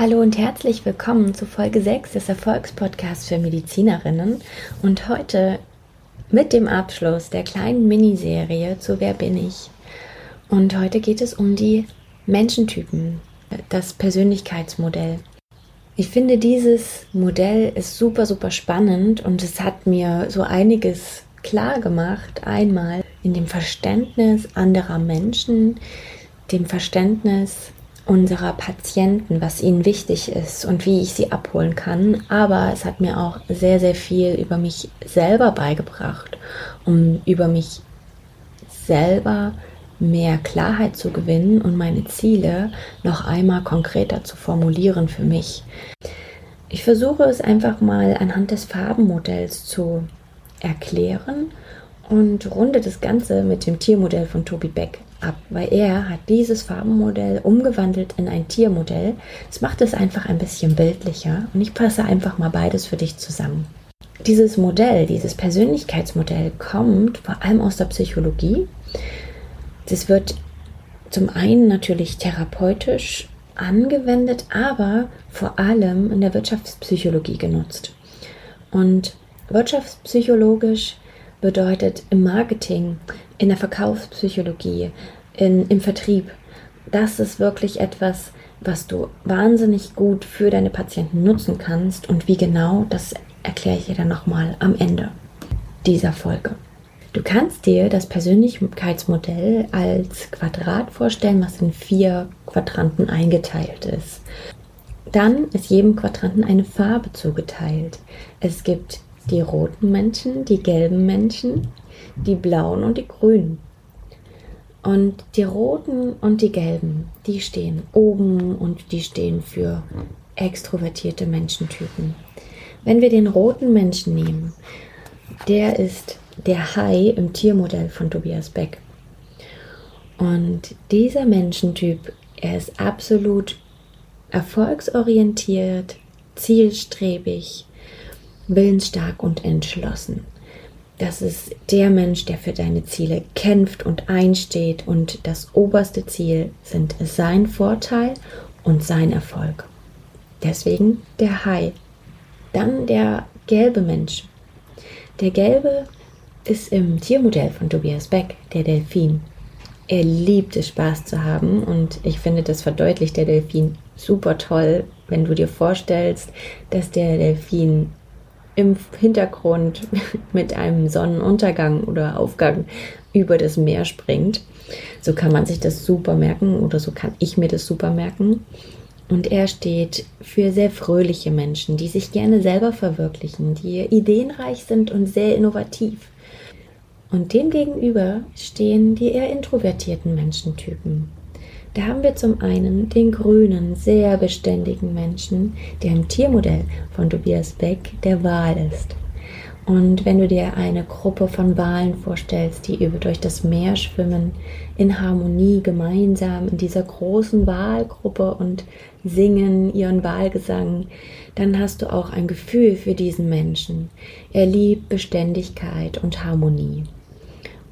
Hallo und herzlich willkommen zu Folge 6 des Erfolgspodcasts für Medizinerinnen und heute mit dem Abschluss der kleinen Miniserie zu Wer bin ich? Und heute geht es um die Menschentypen, das Persönlichkeitsmodell. Ich finde, dieses Modell ist super, super spannend und es hat mir so einiges klar gemacht. Einmal in dem Verständnis anderer Menschen, dem Verständnis unserer Patienten, was ihnen wichtig ist und wie ich sie abholen kann. Aber es hat mir auch sehr, sehr viel über mich selber beigebracht, um über mich selber mehr Klarheit zu gewinnen und meine Ziele noch einmal konkreter zu formulieren für mich. Ich versuche es einfach mal anhand des Farbenmodells zu erklären und runde das Ganze mit dem Tiermodell von Toby Beck ab, weil er hat dieses Farbenmodell umgewandelt in ein Tiermodell. Das macht es einfach ein bisschen bildlicher und ich passe einfach mal beides für dich zusammen. Dieses Modell, dieses Persönlichkeitsmodell kommt vor allem aus der Psychologie. Das wird zum einen natürlich therapeutisch angewendet, aber vor allem in der Wirtschaftspsychologie genutzt. Und wirtschaftspsychologisch bedeutet im Marketing, in der Verkaufspsychologie, in, im Vertrieb. Das ist wirklich etwas, was du wahnsinnig gut für deine Patienten nutzen kannst. Und wie genau, das erkläre ich dir dann nochmal am Ende dieser Folge. Du kannst dir das Persönlichkeitsmodell als Quadrat vorstellen, was in vier Quadranten eingeteilt ist. Dann ist jedem Quadranten eine Farbe zugeteilt. Es gibt die roten Menschen, die gelben Menschen, die blauen und die grünen. Und die roten und die gelben, die stehen oben und die stehen für extrovertierte Menschentypen. Wenn wir den roten Menschen nehmen, der ist der Hai im Tiermodell von Tobias Beck. Und dieser Menschentyp, er ist absolut erfolgsorientiert, zielstrebig, willensstark und entschlossen. Das ist der Mensch, der für deine Ziele kämpft und einsteht und das oberste Ziel sind sein Vorteil und sein Erfolg. Deswegen der Hai. Dann der gelbe Mensch. Der gelbe ist im Tiermodell von Tobias Beck, der Delfin. Er liebt es, Spaß zu haben und ich finde, das verdeutlicht der Delfin super toll, wenn du dir vorstellst, dass der Delfin im Hintergrund mit einem Sonnenuntergang oder Aufgang über das Meer springt. So kann man sich das super merken oder so kann ich mir das super merken. Und er steht für sehr fröhliche Menschen, die sich gerne selber verwirklichen, die ideenreich sind und sehr innovativ. Und demgegenüber stehen die eher introvertierten Menschentypen. Da haben wir zum einen den grünen, sehr beständigen Menschen, der im Tiermodell von Tobias Beck der Wal ist. Und wenn du dir eine Gruppe von Walen vorstellst, die über durch das Meer schwimmen, in Harmonie gemeinsam in dieser großen Walgruppe und singen ihren Wahlgesang, dann hast du auch ein Gefühl für diesen Menschen. Er liebt Beständigkeit und Harmonie.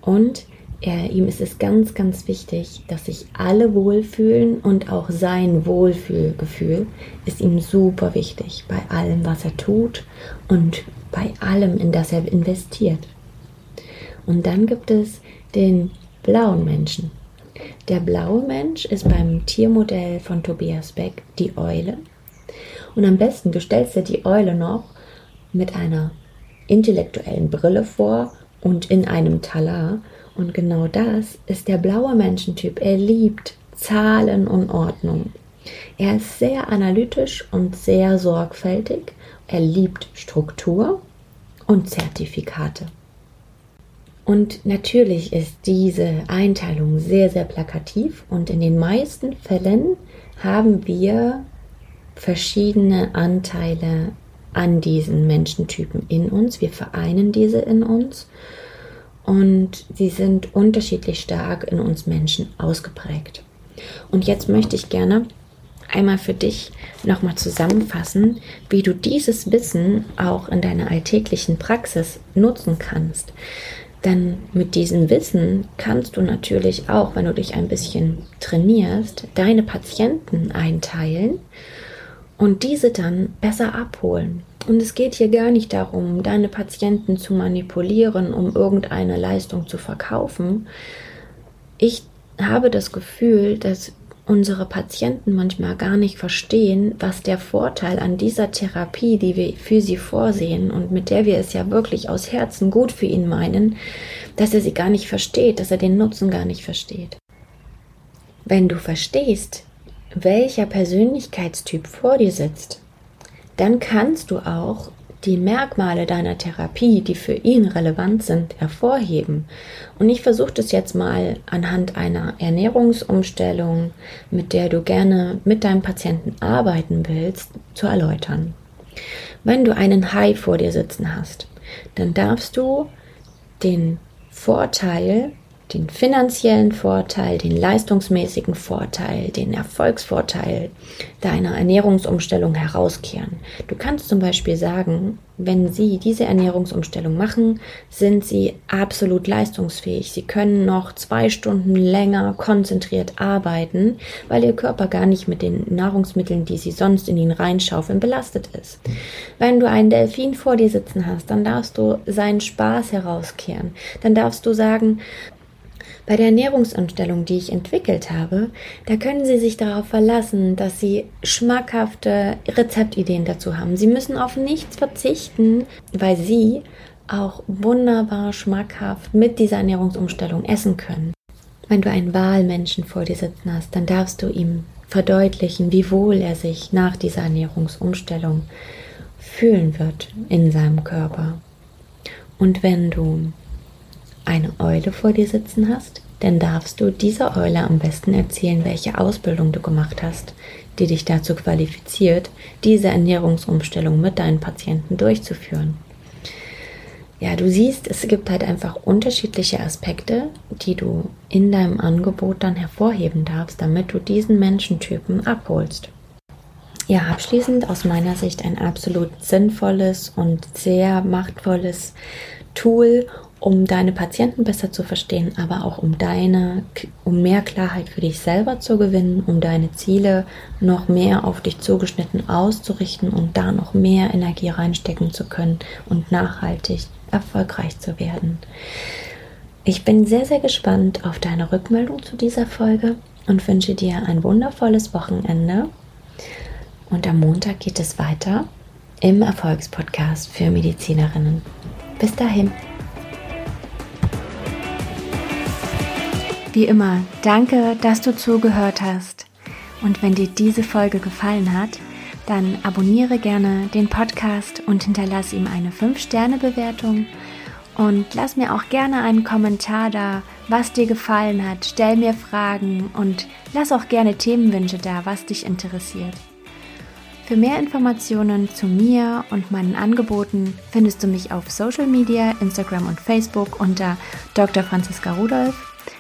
Und er, ihm ist es ganz, ganz wichtig, dass sich alle wohlfühlen und auch sein Wohlfühlgefühl ist ihm super wichtig bei allem, was er tut und bei allem, in das er investiert. Und dann gibt es den blauen Menschen. Der blaue Mensch ist beim Tiermodell von Tobias Beck die Eule. Und am besten, du stellst dir die Eule noch mit einer intellektuellen Brille vor und in einem Talar und genau das ist der blaue Menschentyp. Er liebt Zahlen und Ordnung. Er ist sehr analytisch und sehr sorgfältig. Er liebt Struktur und Zertifikate. Und natürlich ist diese Einteilung sehr, sehr plakativ und in den meisten Fällen haben wir verschiedene Anteile an diesen Menschentypen in uns. Wir vereinen diese in uns und sie sind unterschiedlich stark in uns Menschen ausgeprägt. Und jetzt möchte ich gerne einmal für dich nochmal zusammenfassen, wie du dieses Wissen auch in deiner alltäglichen Praxis nutzen kannst. Denn mit diesem Wissen kannst du natürlich auch, wenn du dich ein bisschen trainierst, deine Patienten einteilen und diese dann besser abholen. Und es geht hier gar nicht darum, deine Patienten zu manipulieren, um irgendeine Leistung zu verkaufen. Ich habe das Gefühl, dass unsere Patienten manchmal gar nicht verstehen, was der Vorteil an dieser Therapie, die wir für sie vorsehen und mit der wir es ja wirklich aus Herzen gut für ihn meinen, dass er sie gar nicht versteht, dass er den Nutzen gar nicht versteht. Wenn du verstehst, welcher Persönlichkeitstyp vor dir sitzt, dann kannst du auch die Merkmale deiner Therapie, die für ihn relevant sind, hervorheben. Und ich versuche das jetzt mal anhand einer Ernährungsumstellung, mit der du gerne mit deinem Patienten arbeiten willst, zu erläutern. Wenn du einen Hai vor dir sitzen hast, dann darfst du den Vorteil den finanziellen Vorteil, den leistungsmäßigen Vorteil, den Erfolgsvorteil deiner Ernährungsumstellung herauskehren. Du kannst zum Beispiel sagen, wenn Sie diese Ernährungsumstellung machen, sind Sie absolut leistungsfähig. Sie können noch zwei Stunden länger konzentriert arbeiten, weil Ihr Körper gar nicht mit den Nahrungsmitteln, die Sie sonst in ihn reinschaufeln, belastet ist. Wenn du einen Delfin vor dir sitzen hast, dann darfst du seinen Spaß herauskehren. Dann darfst du sagen, bei der Ernährungsumstellung, die ich entwickelt habe, da können Sie sich darauf verlassen, dass Sie schmackhafte Rezeptideen dazu haben. Sie müssen auf nichts verzichten, weil Sie auch wunderbar schmackhaft mit dieser Ernährungsumstellung essen können. Wenn du einen Wahlmenschen vor dir sitzen hast, dann darfst du ihm verdeutlichen, wie wohl er sich nach dieser Ernährungsumstellung fühlen wird in seinem Körper. Und wenn du eine Eule vor dir sitzen hast, dann darfst du dieser Eule am besten erzählen, welche Ausbildung du gemacht hast, die dich dazu qualifiziert, diese Ernährungsumstellung mit deinen Patienten durchzuführen. Ja, du siehst, es gibt halt einfach unterschiedliche Aspekte, die du in deinem Angebot dann hervorheben darfst, damit du diesen Menschentypen abholst. Ja, abschließend aus meiner Sicht ein absolut sinnvolles und sehr machtvolles Tool, um deine Patienten besser zu verstehen, aber auch um deine, um mehr Klarheit für dich selber zu gewinnen, um deine Ziele noch mehr auf dich zugeschnitten auszurichten und da noch mehr Energie reinstecken zu können und nachhaltig erfolgreich zu werden. Ich bin sehr, sehr gespannt auf deine Rückmeldung zu dieser Folge und wünsche dir ein wundervolles Wochenende. Und am Montag geht es weiter im Erfolgspodcast für Medizinerinnen. Bis dahin. Wie immer, danke, dass du zugehört hast. Und wenn dir diese Folge gefallen hat, dann abonniere gerne den Podcast und hinterlasse ihm eine 5-Sterne-Bewertung. Und lass mir auch gerne einen Kommentar da, was dir gefallen hat. Stell mir Fragen und lass auch gerne Themenwünsche da, was dich interessiert. Für mehr Informationen zu mir und meinen Angeboten findest du mich auf Social Media, Instagram und Facebook unter Dr. Franziska Rudolph